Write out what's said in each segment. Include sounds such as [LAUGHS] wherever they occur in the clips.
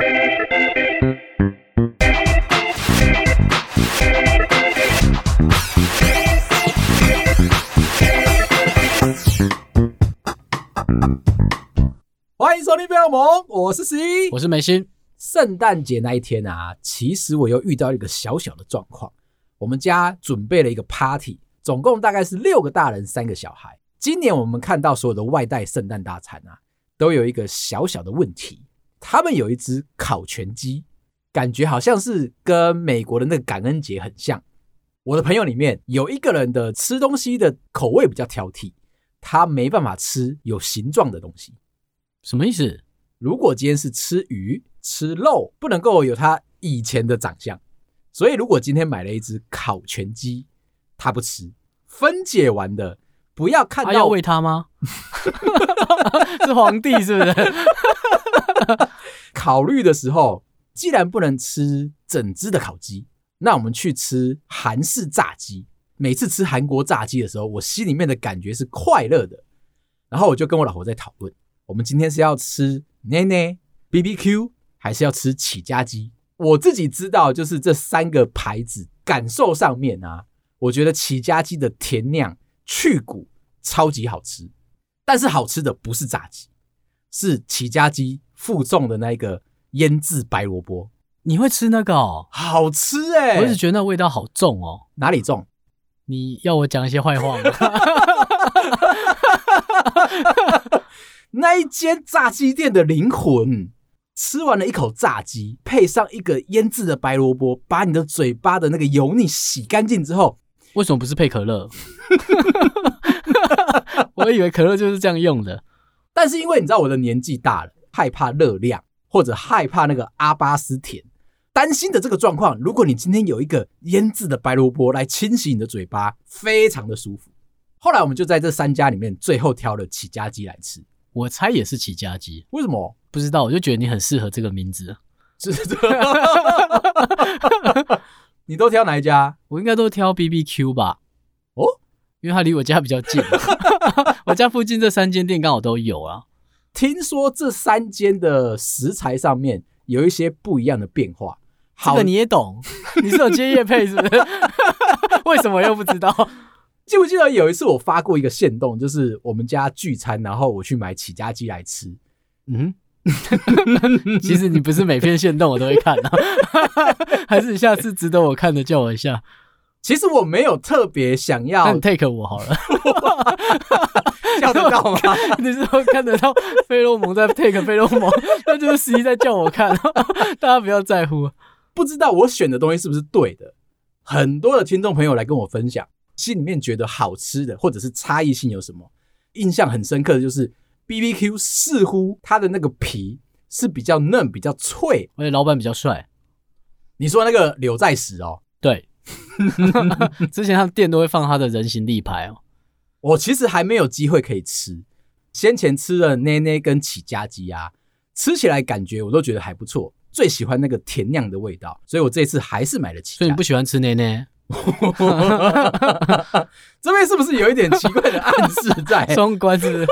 欢迎收听《贝尔蒙》，我是十一，我是梅心。圣诞节那一天啊，其实我又遇到一个小小的状况。我们家准备了一个 party，总共大概是六个大人，三个小孩。今年我们看到所有的外带圣诞大餐啊，都有一个小小的问题。他们有一只烤全鸡，感觉好像是跟美国的那个感恩节很像。我的朋友里面有一个人的吃东西的口味比较挑剔，他没办法吃有形状的东西。什么意思？如果今天是吃鱼、吃肉，不能够有他以前的长相。所以，如果今天买了一只烤全鸡，他不吃。分解完的，不要看到。他要喂他吗？[LAUGHS] [LAUGHS] 是皇帝是不是？[LAUGHS] 考虑的时候，既然不能吃整只的烤鸡，那我们去吃韩式炸鸡。每次吃韩国炸鸡的时候，我心里面的感觉是快乐的。然后我就跟我老婆在讨论。我们今天是要吃内内 BBQ 还是要吃起家鸡？我自己知道，就是这三个牌子感受上面啊，我觉得起家鸡的甜酿去骨超级好吃，但是好吃的不是炸鸡，是起家鸡附送的那个腌制白萝卜。你会吃那个哦？好吃哎、欸！我一直觉得那味道好重哦。哪里重？你要我讲一些坏话吗？[LAUGHS] 那一间炸鸡店的灵魂，吃完了一口炸鸡，配上一个腌制的白萝卜，把你的嘴巴的那个油腻洗干净之后，为什么不是配可乐？[LAUGHS] 我以为可乐就是这样用的，但是因为你知道我的年纪大了，害怕热量或者害怕那个阿巴斯甜，担心的这个状况，如果你今天有一个腌制的白萝卜来清洗你的嘴巴，非常的舒服。后来我们就在这三家里面，最后挑了起家鸡来吃。我猜也是起家鸡，为什么？不知道，我就觉得你很适合这个名字。是的，[LAUGHS] 你都挑哪一家？我应该都挑 BBQ 吧？哦，因为它离我家比较近，[LAUGHS] 我家附近这三间店刚好都有啊。听说这三间的食材上面有一些不一样的变化，这个你也懂？[LAUGHS] 你是有接叶配是不是？[LAUGHS] 为什么又不知道？记不记得有一次我发过一个线动，就是我们家聚餐，然后我去买起家鸡来吃。嗯，[LAUGHS] 其实你不是每篇限动我都会看啊，还是你下次值得我看的叫我一下。其实我没有特别想要，那你 take 我好了，叫得到吗？[LAUGHS] 你是说看得到费洛蒙在 take 费洛蒙，[LAUGHS] 那就是十一在叫我看，[LAUGHS] 大家不要在乎。不知道我选的东西是不是对的？很多的听众朋友来跟我分享。心里面觉得好吃的，或者是差异性有什么？印象很深刻的就是 BBQ，似乎它的那个皮是比较嫩、比较脆，而且老板比较帅。你说那个柳在石哦？对，[LAUGHS] 之前他店都会放他的人形立牌哦。我其实还没有机会可以吃，先前吃了奈奈跟起家鸡啊，吃起来感觉我都觉得还不错，最喜欢那个甜酿的味道，所以我这次还是买了起家。所以你不喜欢吃奈奈？[LAUGHS] 这边是不是有一点奇怪的暗示在？[LAUGHS] 双关是不是？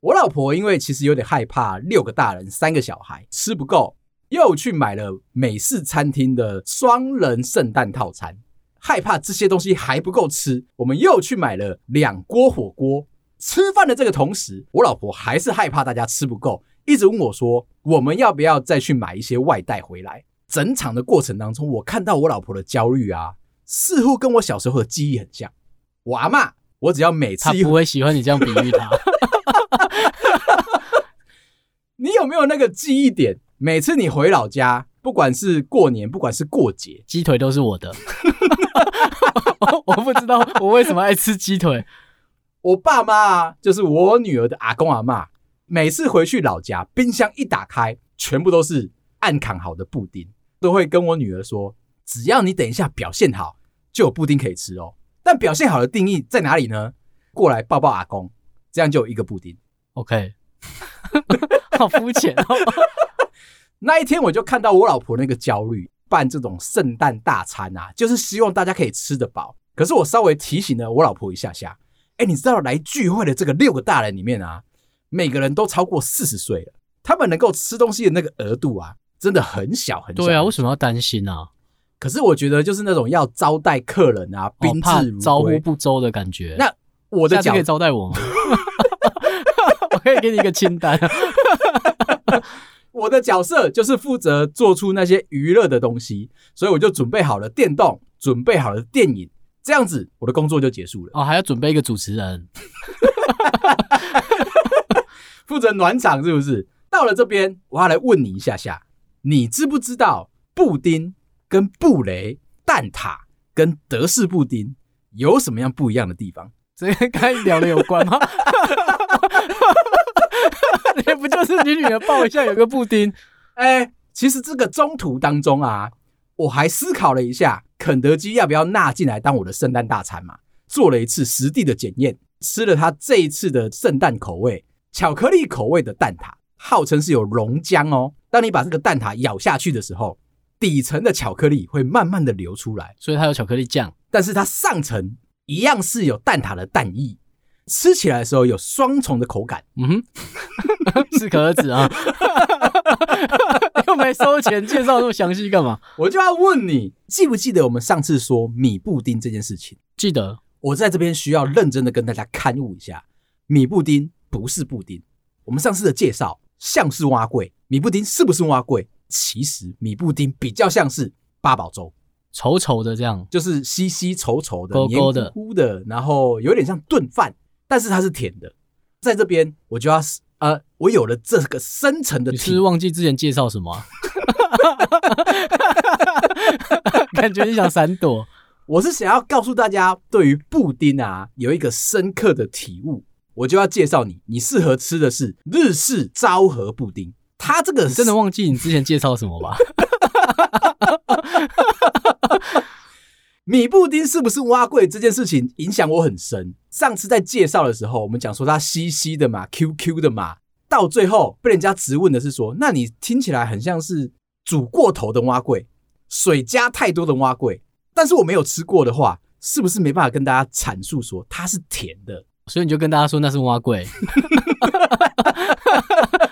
我老婆因为其实有点害怕六个大人三个小孩吃不够，又去买了美式餐厅的双人圣诞套餐，害怕这些东西还不够吃，我们又去买了两锅火锅。吃饭的这个同时，我老婆还是害怕大家吃不够，一直问我说：“我们要不要再去买一些外带回来？”整场的过程当中，我看到我老婆的焦虑啊，似乎跟我小时候的记忆很像。我阿妈，我只要每次她不会喜欢你这样比喻她。[LAUGHS] [LAUGHS] 你有没有那个记忆点？每次你回老家，不管是过年，不管是过节，鸡腿都是我的。[LAUGHS] 我不知道我为什么爱吃鸡腿。我爸妈啊，就是我女儿的阿公阿妈，每次回去老家，冰箱一打开，全部都是暗扛好的布丁。都会跟我女儿说，只要你等一下表现好，就有布丁可以吃哦。但表现好的定义在哪里呢？过来抱抱阿公，这样就有一个布丁。OK，[LAUGHS] 好肤浅哦。那一天我就看到我老婆那个焦虑，办这种圣诞大餐啊，就是希望大家可以吃得饱。可是我稍微提醒了我老婆一下下，哎，你知道来聚会的这个六个大人里面啊，每个人都超过四十岁了。他们能够吃东西的那个额度啊，真的很小很小。对啊，为什么要担心呢、啊？可是我觉得就是那种要招待客人啊，宾至如归、招呼不周的感觉。那我的脚可以招待我吗？[LAUGHS] [LAUGHS] 我可以给你一个清单。我的角色就是负责做出那些娱乐的东西，所以我就准备好了电动，准备好了电影，这样子我的工作就结束了。哦，还要准备一个主持人，[LAUGHS] 负责暖场是不是？到了这边，我要来问你一下下，你知不知道布丁跟布雷、蛋挞跟德式布丁有什么样不一样的地方？这跟刚才聊的有关吗？[LAUGHS] [LAUGHS] 你不就是你女儿抱一下有个布丁？[LAUGHS] 哎、欸，其实这个中途当中啊，我还思考了一下，肯德基要不要纳进来当我的圣诞大餐嘛？做了一次实地的检验，吃了它这一次的圣诞口味巧克力口味的蛋挞，号称是有熔浆哦。当你把这个蛋挞咬下去的时候，底层的巧克力会慢慢的流出来，所以它有巧克力酱，但是它上层一样是有蛋挞的蛋液。吃起来的时候有双重的口感，嗯哼，[LAUGHS] 适可而止啊，[LAUGHS] 又没收钱，介绍那么详细干嘛？我就要问你，记不记得我们上次说米布丁这件事情？记得。我在这边需要认真的跟大家勘误一下，米布丁不是布丁。我们上次的介绍像是蛙贵，米布丁是不是蛙贵？其实米布丁比较像是八宝粥，稠稠的这样，就是稀稀稠稠的、黏糊糊的，然后有点像炖饭。但是它是甜的，在这边我就要呃，我有了这个深层的。你是是忘记之前介绍什么、啊？[LAUGHS] 感觉你想闪躲。我是想要告诉大家，对于布丁啊有一个深刻的体悟，我就要介绍你，你适合吃的是日式昭和布丁。它这个真的忘记你之前介绍什么吧？[LAUGHS] 米布丁是不是蛙贵这件事情影响我很深。上次在介绍的时候，我们讲说它稀稀的嘛，Q Q 的嘛，到最后被人家质问的是说，那你听起来很像是煮过头的蛙贵，水加太多的蛙贵。但是我没有吃过的话，是不是没办法跟大家阐述说它是甜的？所以你就跟大家说那是蛙贵。[LAUGHS]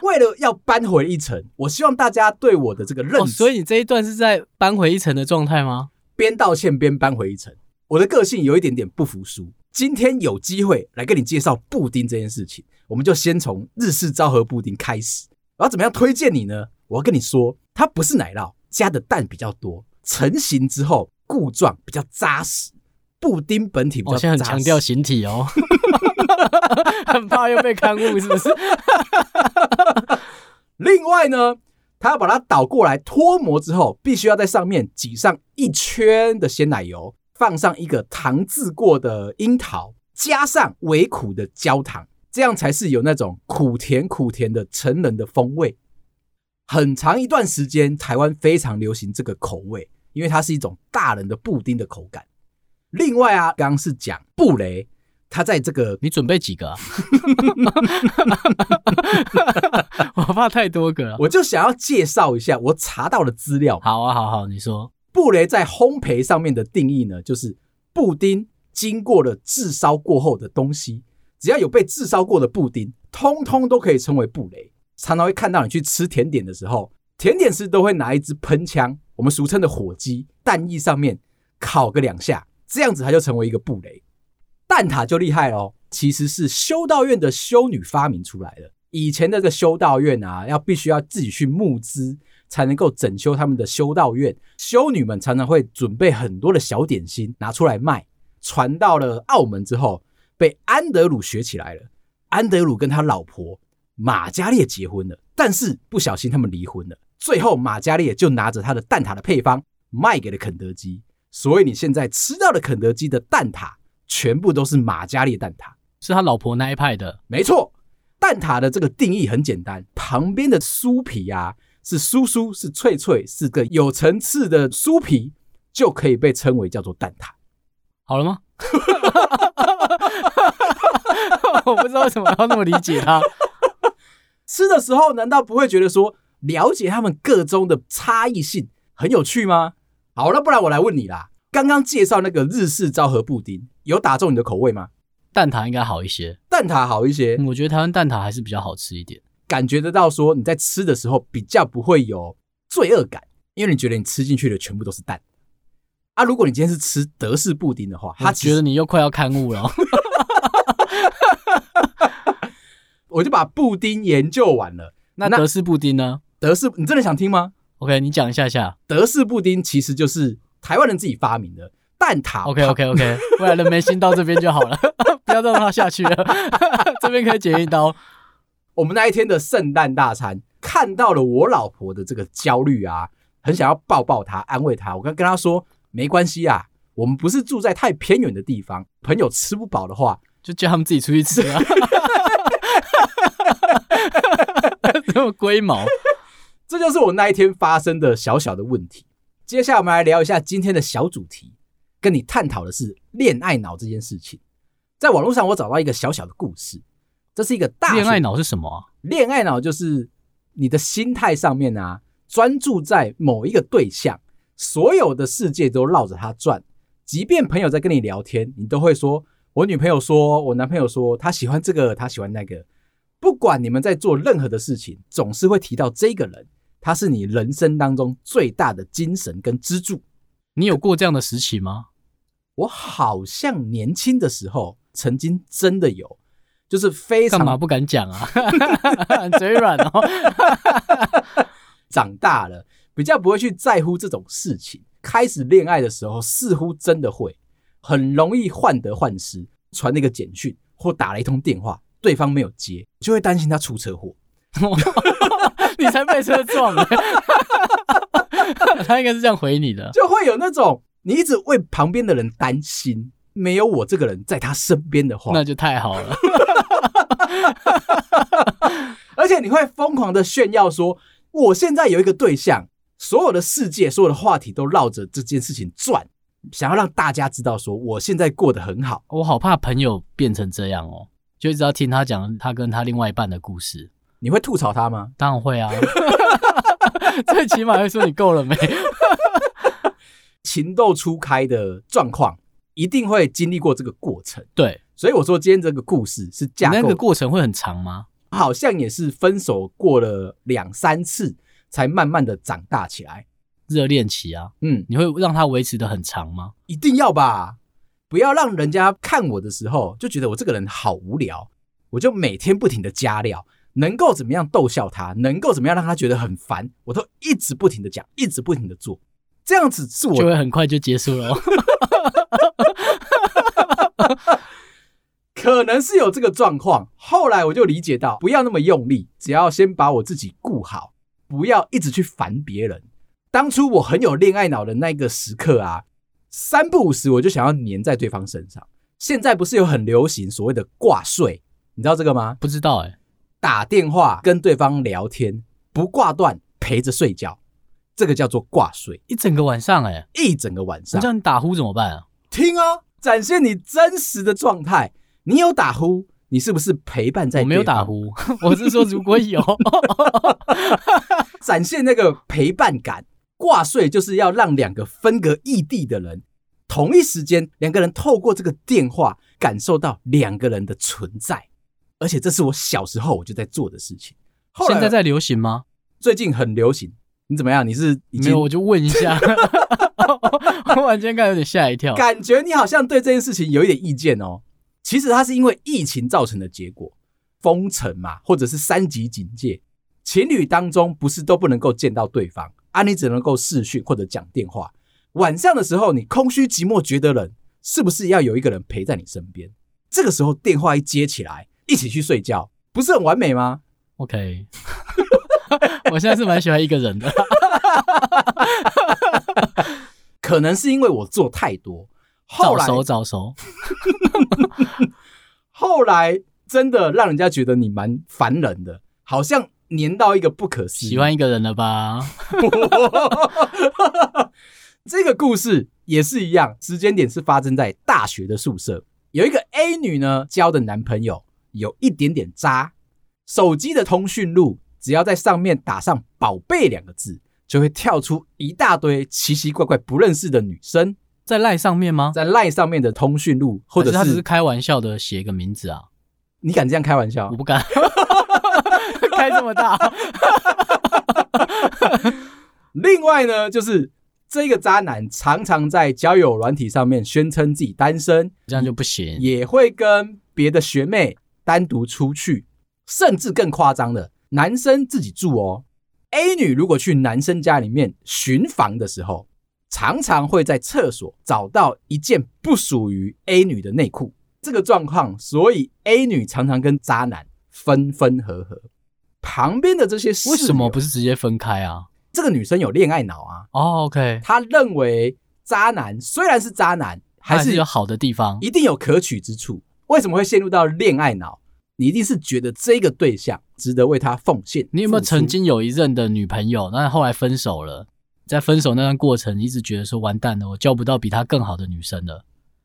为了要扳回一城，我希望大家对我的这个认识。哦，所以你这一段是在扳回一城的状态吗？边道歉边扳回一城，我的个性有一点点不服输。今天有机会来跟你介绍布丁这件事情，我们就先从日式昭和布丁开始。我要怎么样推荐你呢？我要跟你说，它不是奶酪，加的蛋比较多，成型之后固状比较扎实，布丁本体比较扎实。我现在很强调形体哦，[LAUGHS] 很怕又被刊物是不是？另外呢？他要把它倒过来脱模之后，必须要在上面挤上一圈的鲜奶油，放上一个糖渍过的樱桃，加上微苦的焦糖，这样才是有那种苦甜苦甜的成人的风味。很长一段时间，台湾非常流行这个口味，因为它是一种大人的布丁的口感。另外啊，刚刚是讲布雷。他在这个，你准备几个啊？[LAUGHS] 我怕太多个了。我就想要介绍一下我查到的资料。好啊，好好，你说。布雷在烘焙上面的定义呢，就是布丁经过了炙烧过后的东西，只要有被炙烧过的布丁，通通都可以称为布雷。常常会看到你去吃甜点的时候，甜点师都会拿一支喷枪，我们俗称的火鸡，蛋液上面烤个两下，这样子它就成为一个布雷。蛋挞就厉害喽，其实是修道院的修女发明出来的。以前的这个修道院啊，要必须要自己去募资才能够整修他们的修道院。修女们常常会准备很多的小点心拿出来卖。传到了澳门之后，被安德鲁学起来了。安德鲁跟他老婆马加烈结婚了，但是不小心他们离婚了。最后马加烈就拿着他的蛋挞的配方卖给了肯德基。所以你现在吃到的肯德基的蛋挞。全部都是马加烈蛋挞，是他老婆那一派的。没错，蛋挞的这个定义很简单，旁边的酥皮啊是酥酥是脆脆，是个有层次的酥皮，就可以被称为叫做蛋挞。好了吗？[LAUGHS] 我不知道为什么要那么理解他。吃的时候难道不会觉得说了解他们各中的差异性很有趣吗？好那，不然我来问你啦。刚刚介绍那个日式昭和布丁，有打中你的口味吗？蛋挞应该好一些，蛋挞好一些。我觉得台湾蛋挞还是比较好吃一点。感觉得到说你在吃的时候比较不会有罪恶感，因为你觉得你吃进去的全部都是蛋。啊，如果你今天是吃德式布丁的话，他觉得你又快要刊物了。[LAUGHS] 我就把布丁研究完了。那德式布丁呢？德式，你真的想听吗？OK，你讲一下下。德式布丁其实就是台湾人自己发明的蛋挞。OK，OK，OK，未来的眉心到这边就好了，[LAUGHS] 不要再让他下去了。[LAUGHS] 这边可以剪一刀。我们那一天的圣诞大餐，看到了我老婆的这个焦虑啊，很想要抱抱她，安慰她。我刚跟她说。没关系啊，我们不是住在太偏远的地方，朋友吃不饱的话，就叫他们自己出去吃啊。[LAUGHS] 这么龟毛，这就是我那一天发生的小小的问题。接下来我们来聊一下今天的小主题，跟你探讨的是恋爱脑这件事情。在网络上我找到一个小小的故事，这是一个大恋爱脑是什么啊？恋爱脑就是你的心态上面啊，专注在某一个对象。所有的世界都绕着他转，即便朋友在跟你聊天，你都会说：“我女朋友说，我男朋友说，他喜欢这个，他喜欢那个。”不管你们在做任何的事情，总是会提到这个人，他是你人生当中最大的精神跟支柱。你有过这样的时期吗？我好像年轻的时候曾经真的有，就是非常干嘛不敢讲啊？[LAUGHS] 嘴软哦。长大了。比较不会去在乎这种事情。开始恋爱的时候，似乎真的会很容易患得患失，传那个简讯或打了一通电话，对方没有接，就会担心他出车祸。[LAUGHS] 你才被车撞了，[LAUGHS] 他应该是这样回你的，就会有那种你一直为旁边的人担心，没有我这个人在他身边的话，那就太好了。[LAUGHS] 而且你会疯狂的炫耀说，我现在有一个对象。所有的世界，所有的话题都绕着这件事情转，想要让大家知道说我现在过得很好。我好怕朋友变成这样哦，就一直要听他讲他跟他另外一半的故事。你会吐槽他吗？当然会啊，[LAUGHS] 最起码会说你够了没？[LAUGHS] 情窦初开的状况一定会经历过这个过程。对，所以我说今天这个故事是架构，那个过程会很长吗？好像也是分手过了两三次。才慢慢的长大起来，热恋期啊，嗯，你会让它维持的很长吗？一定要吧，不要让人家看我的时候就觉得我这个人好无聊，我就每天不停的加料，能够怎么样逗笑他，能够怎么样让他觉得很烦，我都一直不停的讲，一直不停的做，这样子是我就会很快就结束了。[LAUGHS] 可能是有这个状况，后来我就理解到，不要那么用力，只要先把我自己顾好。不要一直去烦别人。当初我很有恋爱脑的那个时刻啊，三不五时我就想要黏在对方身上。现在不是有很流行所谓的挂睡，你知道这个吗？不知道哎、欸。打电话跟对方聊天不挂断，陪着睡觉，这个叫做挂睡，一整个晚上哎、欸，一整个晚上。那叫你打呼怎么办啊？听啊，展现你真实的状态。你有打呼？你是不是陪伴在？我没有打呼，[LAUGHS] 我是说如果有，[LAUGHS] 展现那个陪伴感。挂睡就是要让两个分隔异地的人，同一时间两个人透过这个电话感受到两个人的存在，而且这是我小时候我就在做的事情。现在在流行吗？最近很流行。你怎么样？你是已经没有？我就问一下。[LAUGHS] [LAUGHS] 我突然间感觉有点吓一跳，感觉你好像对这件事情有一点意见哦。其实它是因为疫情造成的结果，封城嘛，或者是三级警戒，情侣当中不是都不能够见到对方啊，你只能够视讯或者讲电话。晚上的时候，你空虚寂寞觉得冷，是不是要有一个人陪在你身边？这个时候电话一接起来，一起去睡觉，不是很完美吗？OK，[LAUGHS] 我现在是蛮喜欢一个人的，可能是因为我做太多。早熟早熟，[LAUGHS] 后来真的让人家觉得你蛮烦人的，好像黏到一个不可思议。喜欢一个人了吧？[LAUGHS] 这个故事也是一样，时间点是发生在大学的宿舍。有一个 A 女呢，交的男朋友有一点点渣，手机的通讯录只要在上面打上“宝贝”两个字，就会跳出一大堆奇奇怪怪不认识的女生。在赖上面吗？在赖上面的通讯录，或者是，是他只是开玩笑的写个名字啊？你敢这样开玩笑？我不敢。[LAUGHS] 开这么大。另外呢，就是这个渣男常常在交友软体上面宣称自己单身，这样就不行。也会跟别的学妹单独出去，甚至更夸张的，男生自己住哦。A 女如果去男生家里面巡房的时候，常常会在厕所找到一件不属于 A 女的内裤。这个状况，所以 A 女常常跟渣男分分合合。旁边的这些事，为什么不是直接分开啊？这个女生有恋爱脑啊。哦，OK，她认为渣男虽然是渣男，还是有好的地方，一定有可取之处。为什么会陷入到恋爱脑？你一定是觉得这个对象值得为他奉献。你有没有曾经有一任的女朋友，那后来分手了，在分手那段过程，你一直觉得说完蛋了，我交不到比她更好的女生了。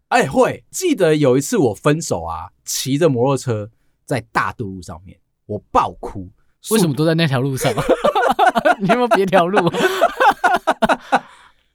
哎，会记得有一次我分手啊，骑着摩托车在大渡路上面，我爆哭。为什么都在那条路上？[LAUGHS] 你有没有别条路？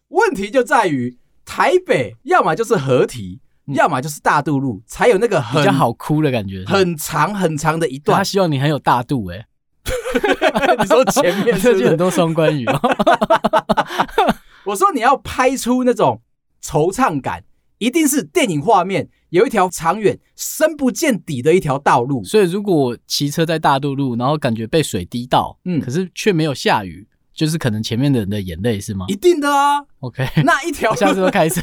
问题就在于台北，要么就是河堤。要么就是大渡路，才有那个很比较好哭的感觉，很长很长的一段。他希望你很有大度哎，[LAUGHS] 你说前面是不是很多双关语？[LAUGHS] 我说你要拍出那种惆怅感，一定是电影画面，有一条长远深不见底的一条道路。所以如果骑车在大渡路，然后感觉被水滴到，嗯，可是却没有下雨。就是可能前面的人的眼泪是吗？一定的啊。OK，那一条 [LAUGHS] 下次都开车，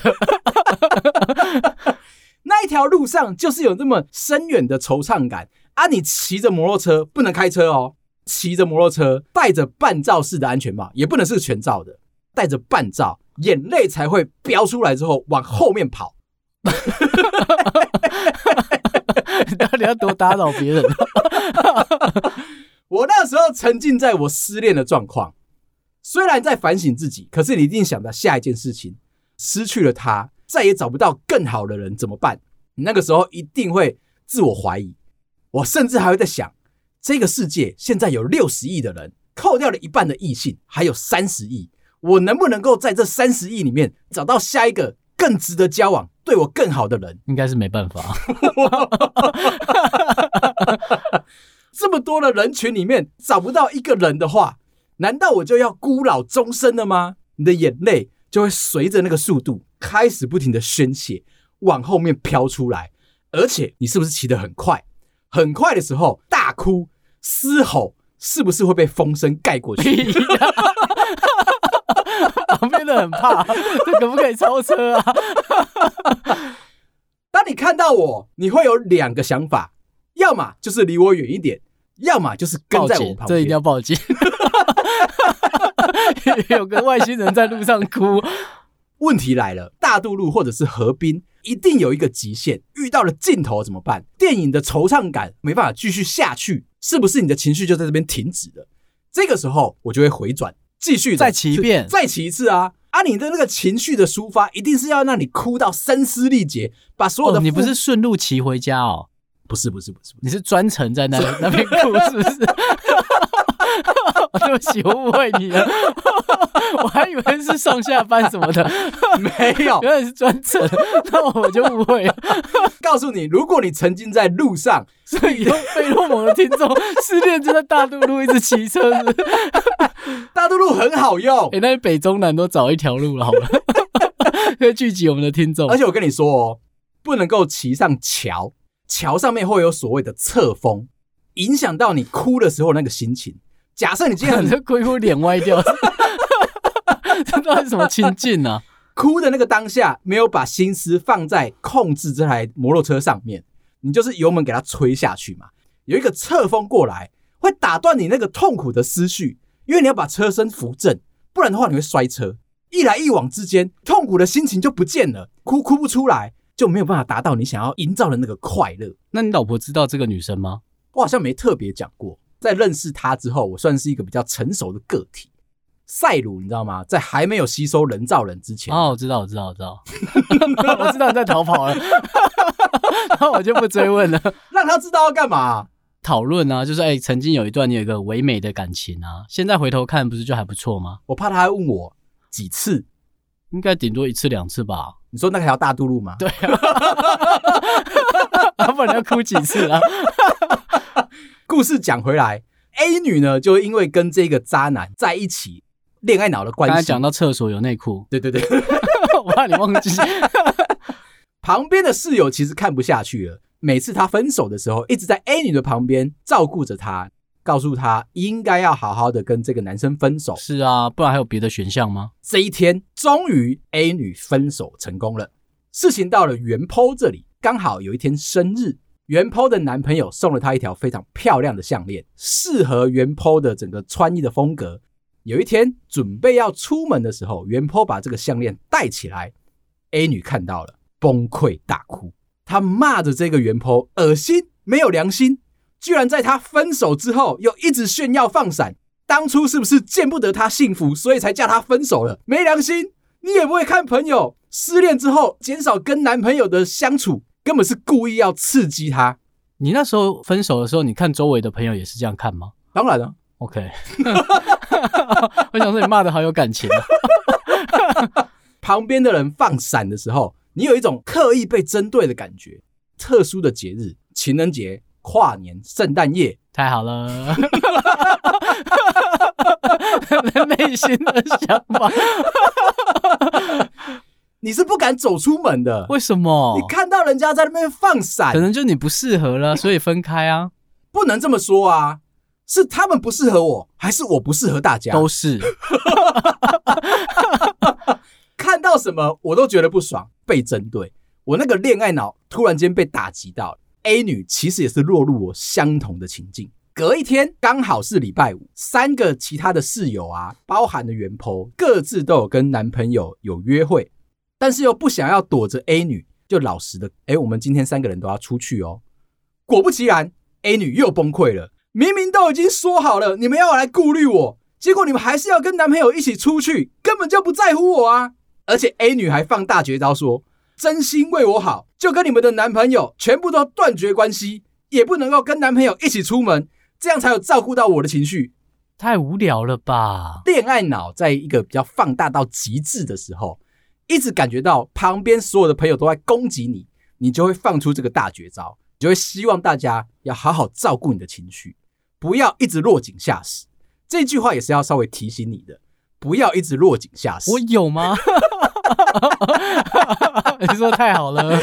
[LAUGHS] 那一条路上就是有那么深远的惆怅感啊！你骑着摩托车不能开车哦，骑着摩托车戴着半罩式的安全帽，也不能是全罩的，戴着半罩，眼泪才会飙出来之后往后面跑。[LAUGHS] 你到底要多打扰别人？我那时候沉浸在我失恋的状况。虽然在反省自己，可是你一定想到下一件事情，失去了他，再也找不到更好的人怎么办？你那个时候一定会自我怀疑。我甚至还会在想，这个世界现在有六十亿的人，扣掉了一半的异性，还有三十亿，我能不能够在这三十亿里面找到下一个更值得交往、对我更好的人？应该是没办法。[LAUGHS] 这么多的人群里面找不到一个人的话。难道我就要孤老终生了吗？你的眼泪就会随着那个速度开始不停的宣泄，往后面飘出来。而且你是不是骑得很快？很快的时候大哭嘶吼，是不是会被风声盖过去？[LAUGHS] 旁边的很怕，这可不可以超车啊？[LAUGHS] 当你看到我，你会有两个想法：要么就是离我远一点，要么就是跟在我旁边。这一定要报警。[LAUGHS] 有个外星人在路上哭。问题来了，大渡路或者是河滨，一定有一个极限，遇到了尽头怎么办？电影的惆怅感没办法继续下去，是不是你的情绪就在这边停止了？这个时候我就会回转，继续再骑一遍，再骑一次啊！啊，你的那个情绪的抒发，一定是要让你哭到声嘶力竭，把所有的、哦……你不是顺路骑回家哦？不是，不是，不是，你是专程在那 [LAUGHS] 那边哭，是不是？[LAUGHS] 对不起，我误会你了，[LAUGHS] 我还以为是上下班什么的，[LAUGHS] 没有，原来是专程，那我就误会了。告诉你，如果你曾经在路上，所以有费洛蒙的听众失恋就在大渡路一直骑车是不是？大渡路很好用，哎、欸，那北中南都找一条路了，好了，可以聚集我们的听众。而且我跟你说哦，不能够骑上桥，桥上面会有所谓的侧风，影响到你哭的时候那个心情。假设你今天很 [LAUGHS] 哭哭脸歪掉，[LAUGHS] 这到底是什么情境呢？哭的那个当下没有把心思放在控制这台摩托车上面，你就是油门给它吹下去嘛。有一个侧风过来，会打断你那个痛苦的思绪，因为你要把车身扶正，不然的话你会摔车。一来一往之间，痛苦的心情就不见了，哭哭不出来，就没有办法达到你想要营造的那个快乐。那你老婆知道这个女生吗？我好像没特别讲过。在认识他之后，我算是一个比较成熟的个体。赛鲁，你知道吗？在还没有吸收人造人之前，哦，我知道，我知道，我知道，[LAUGHS] 我知道你在逃跑了，[LAUGHS] 那我就不追问了。让他知道要干嘛？讨论啊，就是哎、欸，曾经有一段你有一个唯美的感情啊，现在回头看，不是就还不错吗？我怕他还问我几次，应该顶多一次两次吧？你说那条大渡路吗？对啊，[LAUGHS] 啊不然要哭几次啊？[LAUGHS] 故事讲回来 A 女呢，就因为跟这个渣男在一起，恋爱脑的关系。刚才讲到厕所有内裤，对对对，[LAUGHS] 我怕你忘记。[LAUGHS] 旁边的室友其实看不下去了，每次他分手的时候，一直在 A 女的旁边照顾着她，告诉她应该要好好的跟这个男生分手。是啊，不然还有别的选项吗？这一天，终于 A 女分手成功了。事情到了原 PO 这里，刚好有一天生日。原 PO 的男朋友送了她一条非常漂亮的项链，适合原 PO 的整个穿衣的风格。有一天准备要出门的时候，原 PO 把这个项链戴起来，A 女看到了，崩溃大哭。她骂着这个原 PO 恶心，没有良心，居然在他分手之后又一直炫耀放闪。当初是不是见不得他幸福，所以才叫他分手了？没良心！你也不会看朋友失恋之后减少跟男朋友的相处。根本是故意要刺激他。你那时候分手的时候，你看周围的朋友也是这样看吗？当然了。OK，我想说你骂的好有感情啊。旁边的人放闪的时候，你有一种刻意被针对的感觉。特殊的节日，情人节、跨年、圣诞夜，太好了。[LAUGHS] 内心的想法。你是不敢走出门的，为什么？你看到人家在那边放闪，可能就你不适合了，所以分开啊。不能这么说啊，是他们不适合我，还是我不适合大家？都是。[LAUGHS] 看到什么我都觉得不爽，被针对。我那个恋爱脑突然间被打击到了。A 女其实也是落入我相同的情境。隔一天刚好是礼拜五，三个其他的室友啊，包含的原 PO，各自都有跟男朋友有约会。但是又不想要躲着 A 女，就老实的，哎，我们今天三个人都要出去哦。果不其然，A 女又崩溃了。明明都已经说好了，你们要来顾虑我，结果你们还是要跟男朋友一起出去，根本就不在乎我啊！而且 A 女还放大绝招说，真心为我好，就跟你们的男朋友全部都断绝关系，也不能够跟男朋友一起出门，这样才有照顾到我的情绪。太无聊了吧？恋爱脑在一个比较放大到极致的时候。一直感觉到旁边所有的朋友都在攻击你，你就会放出这个大绝招，你就会希望大家要好好照顾你的情绪，不要一直落井下石。这句话也是要稍微提醒你的，不要一直落井下石。我有吗？[LAUGHS] 你说太好了。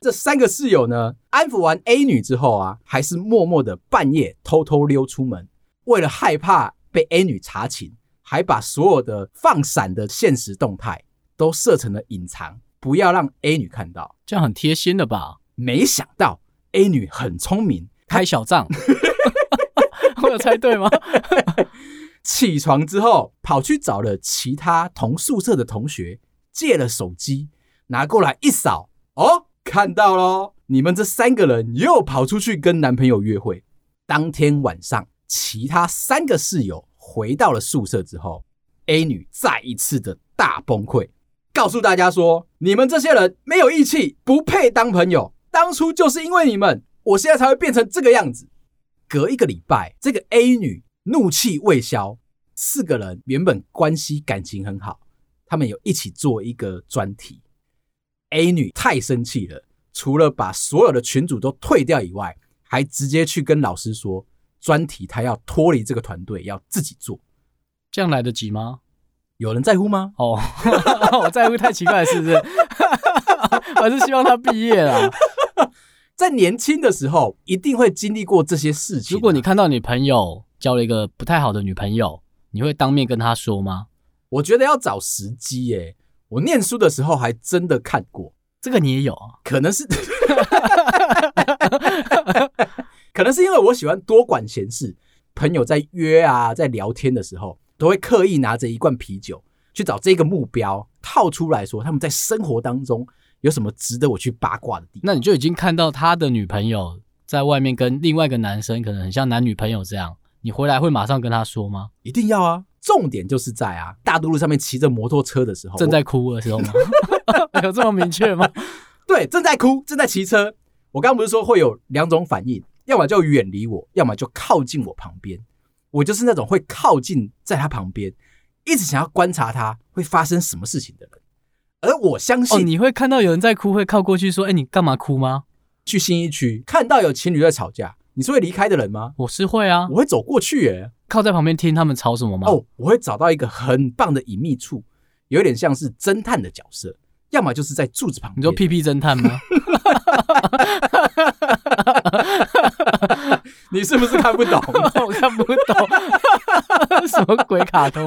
这三个室友呢，安抚完 A 女之后啊，还是默默的半夜偷偷溜出门，为了害怕被 A 女查寝。还把所有的放闪的现实动态都设成了隐藏，不要让 A 女看到，这样很贴心的吧？没想到 A 女很聪明，开小账。[LAUGHS] 我有猜对吗？[LAUGHS] 起床之后跑去找了其他同宿舍的同学，借了手机，拿过来一扫，哦，看到喽，你们这三个人又跑出去跟男朋友约会。当天晚上，其他三个室友。回到了宿舍之后，A 女再一次的大崩溃，告诉大家说：“你们这些人没有义气，不配当朋友。当初就是因为你们，我现在才会变成这个样子。”隔一个礼拜，这个 A 女怒气未消，四个人原本关系感情很好，他们有一起做一个专题。A 女太生气了，除了把所有的群主都退掉以外，还直接去跟老师说。专题他要脱离这个团队，要自己做，这样来得及吗？有人在乎吗？哦，[LAUGHS] 我在乎太奇怪，是不是？[LAUGHS] 我还是希望他毕业啦。在年轻的时候，一定会经历过这些事情啊。如果你看到你朋友交了一个不太好的女朋友，你会当面跟他说吗？我觉得要找时机耶。我念书的时候还真的看过，这个你也有啊？可能是。[LAUGHS] 可能是因为我喜欢多管闲事，朋友在约啊，在聊天的时候，都会刻意拿着一罐啤酒去找这个目标套出来说，他们在生活当中有什么值得我去八卦的地方。那你就已经看到他的女朋友在外面跟另外一个男生，可能很像男女朋友这样，你回来会马上跟他说吗？一定要啊！重点就是在啊，大都路上面骑着摩托车的时候，正在哭的时候吗？[LAUGHS] 有这么明确吗？[LAUGHS] 对，正在哭，正在骑车。我刚刚不是说会有两种反应？要么就远离我，要么就靠近我旁边。我就是那种会靠近在他旁边，一直想要观察他会发生什么事情的人。而我相信，哦，你会看到有人在哭，会靠过去说：“哎，你干嘛哭吗？”去新一区看到有情侣在吵架，你是会离开的人吗？我是会啊，我会走过去、欸，诶靠在旁边听他们吵什么吗？哦，我会找到一个很棒的隐秘处，有点像是侦探的角色，要么就是在柱子旁边。你说屁屁侦探吗？[LAUGHS] [LAUGHS] 你是不是看不懂？[LAUGHS] 我看不懂，[LAUGHS] 什么鬼卡通？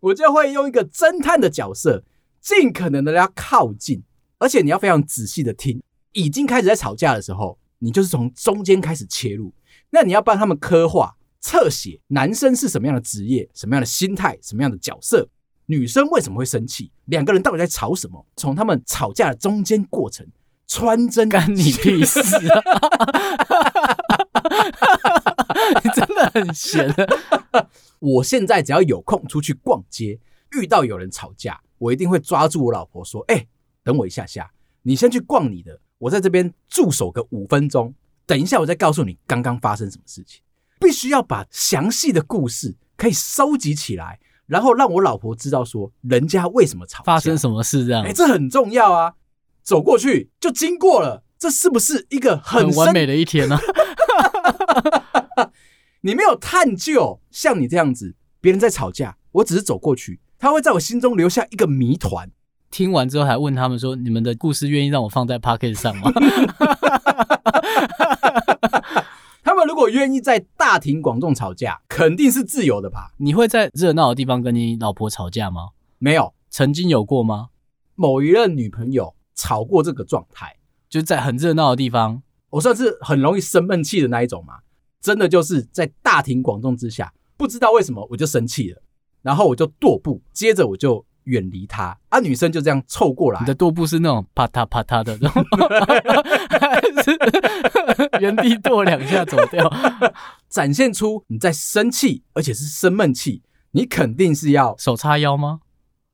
我就会用一个侦探的角色，尽可能的要靠近，而且你要非常仔细的听。已经开始在吵架的时候，你就是从中间开始切入。那你要帮他们刻画、侧写男生是什么样的职业、什么样的心态、什么样的角色，女生为什么会生气，两个人到底在吵什么？从他们吵架的中间过程。穿针干你屁事啊！你 [LAUGHS] 真的很闲。我现在只要有空出去逛街，遇到有人吵架，我一定会抓住我老婆说：“哎，等我一下下，你先去逛你的，我在这边驻守个五分钟，等一下我再告诉你刚刚发生什么事情。”必须要把详细的故事可以收集起来，然后让我老婆知道说人家为什么吵架，发生什么事这样。哎，这很重要啊。走过去就经过了，这是不是一个很，很完美的一天呢？[LAUGHS] 你没有探究，像你这样子，别人在吵架，我只是走过去，他会在我心中留下一个谜团。听完之后还问他们说：“你们的故事愿意让我放在 Podcast 上吗？” [LAUGHS] 果愿意在大庭广众吵架，肯定是自由的吧？你会在热闹的地方跟你老婆吵架吗？没有，曾经有过吗？某一任女朋友。吵过这个状态，就在很热闹的地方，我算是很容易生闷气的那一种嘛。真的就是在大庭广众之下，不知道为什么我就生气了，然后我就跺步，接着我就远离他。啊，女生就这样凑过来。你的踱步是那种啪嗒啪嗒的，还 [LAUGHS] 是原地踱两下走掉，[LAUGHS] 展现出你在生气，而且是生闷气。你肯定是要手叉腰吗？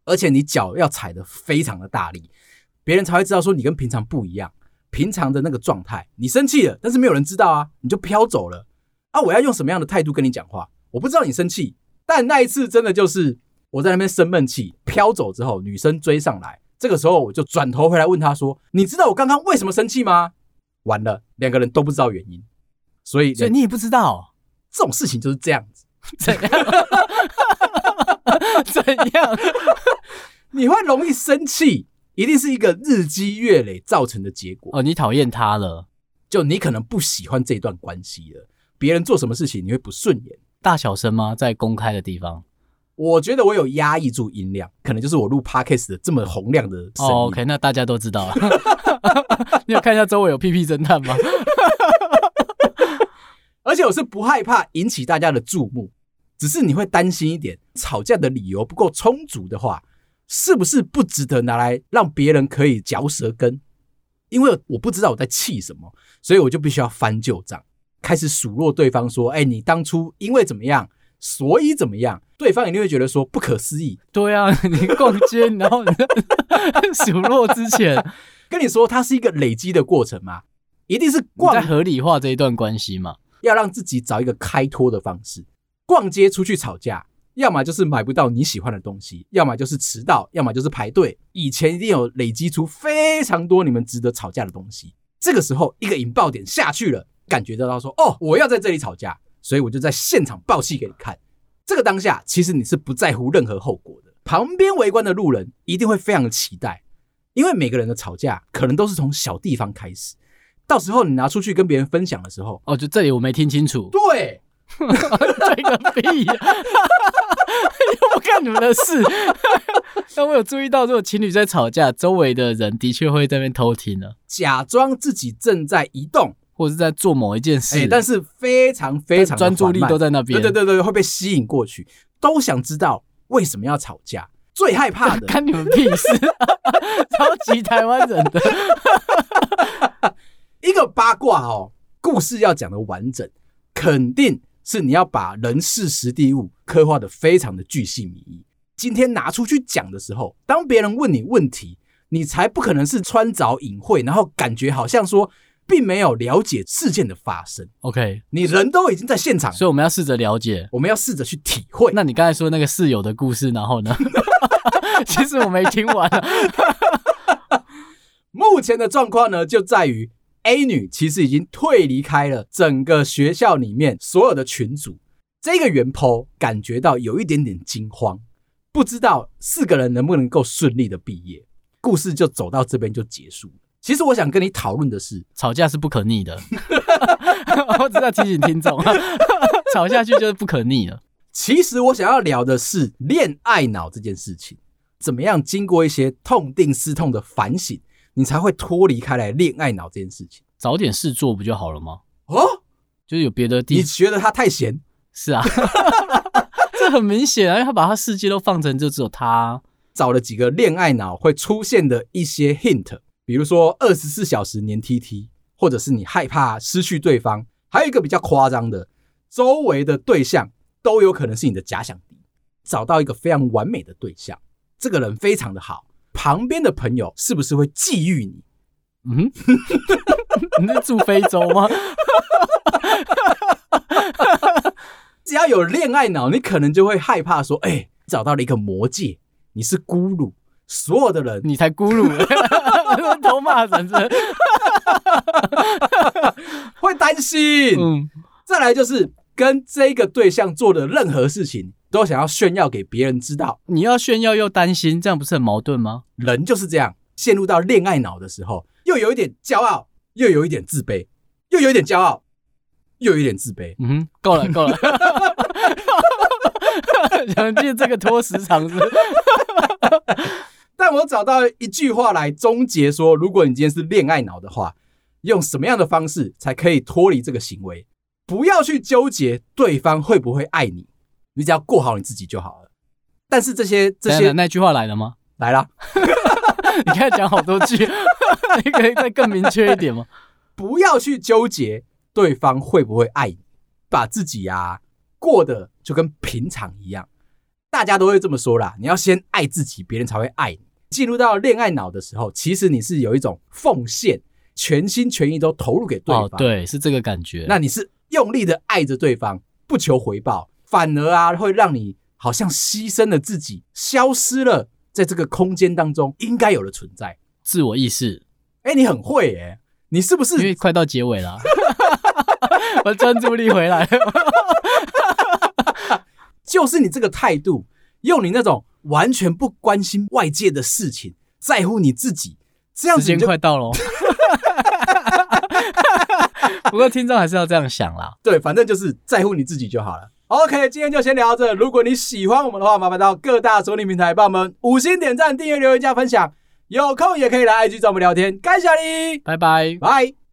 而且你脚要踩得非常的大力。别人才会知道说你跟平常不一样，平常的那个状态，你生气了，但是没有人知道啊，你就飘走了啊！我要用什么样的态度跟你讲话？我不知道你生气，但那一次真的就是我在那边生闷气，飘走之后，女生追上来，这个时候我就转头回来问她说：“你知道我刚刚为什么生气吗？”完了，两个人都不知道原因，所以所以你也不知道这种事情就是这样子，[LAUGHS] 怎样？[LAUGHS] 怎样？[LAUGHS] 你会容易生气。一定是一个日积月累造成的结果哦。你讨厌他了，就你可能不喜欢这段关系了。别人做什么事情你会不顺眼？大小声吗？在公开的地方？我觉得我有压抑住音量，可能就是我录 Podcast 的这么洪亮的声音。哦，OK，那大家都知道了。[LAUGHS] 你有看一下周围有屁屁侦探吗？[LAUGHS] 而且我是不害怕引起大家的注目，只是你会担心一点，吵架的理由不够充足的话。是不是不值得拿来让别人可以嚼舌根？因为我不知道我在气什么，所以我就必须要翻旧账，开始数落对方说：“哎，你当初因为怎么样，所以怎么样？”对方一定会觉得说不可思议。对啊，[LAUGHS] 你逛街，然后你 [LAUGHS] 数落之前跟你说，它是一个累积的过程嘛，一定是逛在合理化这一段关系嘛，要让自己找一个开脱的方式。逛街出去吵架。要么就是买不到你喜欢的东西，要么就是迟到，要么就是排队。以前一定有累积出非常多你们值得吵架的东西。这个时候一个引爆点下去了，感觉得到说哦，我要在这里吵架，所以我就在现场爆气给你看。这个当下其实你是不在乎任何后果的，旁边围观的路人一定会非常的期待，因为每个人的吵架可能都是从小地方开始，到时候你拿出去跟别人分享的时候，哦，就这里我没听清楚。对。[LAUGHS] 对个屁呀！又不干你们的事。但我有注意到，如果情侣在吵架，周围的人的确会在那边偷听呢，假装自己正在移动，或者是在做某一件事，欸、但是非常非常专注力都在那边。对对对对，会被吸引过去，都想知道为什么要吵架。最害怕的，[LAUGHS] 看你们屁事！[LAUGHS] 超级台湾人的 [LAUGHS] 一个八卦哦，故事要讲的完整，肯定。是你要把人事时地物刻画的非常的巨细靡遗。今天拿出去讲的时候，当别人问你问题，你才不可能是穿凿隐晦，然后感觉好像说并没有了解事件的发生。OK，你人都已经在现场，所以我们要试着了解，我们要试着去体会。那你刚才说那个室友的故事，然后呢？[LAUGHS] 其实我没听完。[LAUGHS] 目前的状况呢，就在于 A 女其实已经退离开了整个学校里面所有的群组。这个原 po 感觉到有一点点惊慌，不知道四个人能不能够顺利的毕业。故事就走到这边就结束。其实我想跟你讨论的是，吵架是不可逆的。[LAUGHS] 我只要提醒听众，[LAUGHS] 吵下去就是不可逆了。其实我想要聊的是恋爱脑这件事情，怎么样经过一些痛定思痛的反省。你才会脱离开来恋爱脑这件事情，找点事做不就好了吗？哦，就是有别的地方。你觉得他太闲？是啊，[LAUGHS] 这很明显啊，因为他把他世界都放成就只有他。找了几个恋爱脑会出现的一些 hint，比如说二十四小时黏 TT，或者是你害怕失去对方，还有一个比较夸张的，周围的对象都有可能是你的假想敌。找到一个非常完美的对象，这个人非常的好。旁边的朋友是不是会觊觎你？嗯，[LAUGHS] 你是住非洲吗？[LAUGHS] 只要有恋爱脑，你可能就会害怕说：“哎、欸，找到了一个魔戒，你是孤鲁，所有的人你才孤鲁。”偷骂人是 [LAUGHS] 会担心。嗯，再来就是跟这个对象做的任何事情。都想要炫耀给别人知道，你要炫耀又担心，这样不是很矛盾吗？人就是这样，陷入到恋爱脑的时候，又有一点骄傲，又有一点自卑，又有一点骄傲，又有一点自卑。嗯哼，够了，够了。[LAUGHS] 想借这个拖时长是？但我找到一句话来终结说，如果你今天是恋爱脑的话，用什么样的方式才可以脱离这个行为？不要去纠结对方会不会爱你。你只要过好你自己就好了。但是这些这些那句话来了吗？来了。[LAUGHS] 你看讲好多句，你可以再更明确一点吗？[LAUGHS] 不要去纠结对方会不会爱你，把自己呀、啊、过得就跟平常一样。大家都会这么说啦，你要先爱自己，别人才会爱你。进入到恋爱脑的时候，其实你是有一种奉献，全心全意都投入给对方。哦，对，是这个感觉。那你是用力的爱着对方，不求回报。反而啊，会让你好像牺牲了自己，消失了在这个空间当中应该有的存在，自我意识。哎、欸，你很会哎、欸，你是不是？因为快到结尾了，[LAUGHS] 我专注力回来了。就是你这个态度，用你那种完全不关心外界的事情，在乎你自己，这样子时间快到了。[LAUGHS] 不过听众还是要这样想啦，对，反正就是在乎你自己就好了。OK，今天就先聊到这。如果你喜欢我们的话，麻烦到各大收听平台帮我们五星点赞、订阅、留言、加分享。有空也可以来 IG 找我们聊天。感谢你，拜拜，拜。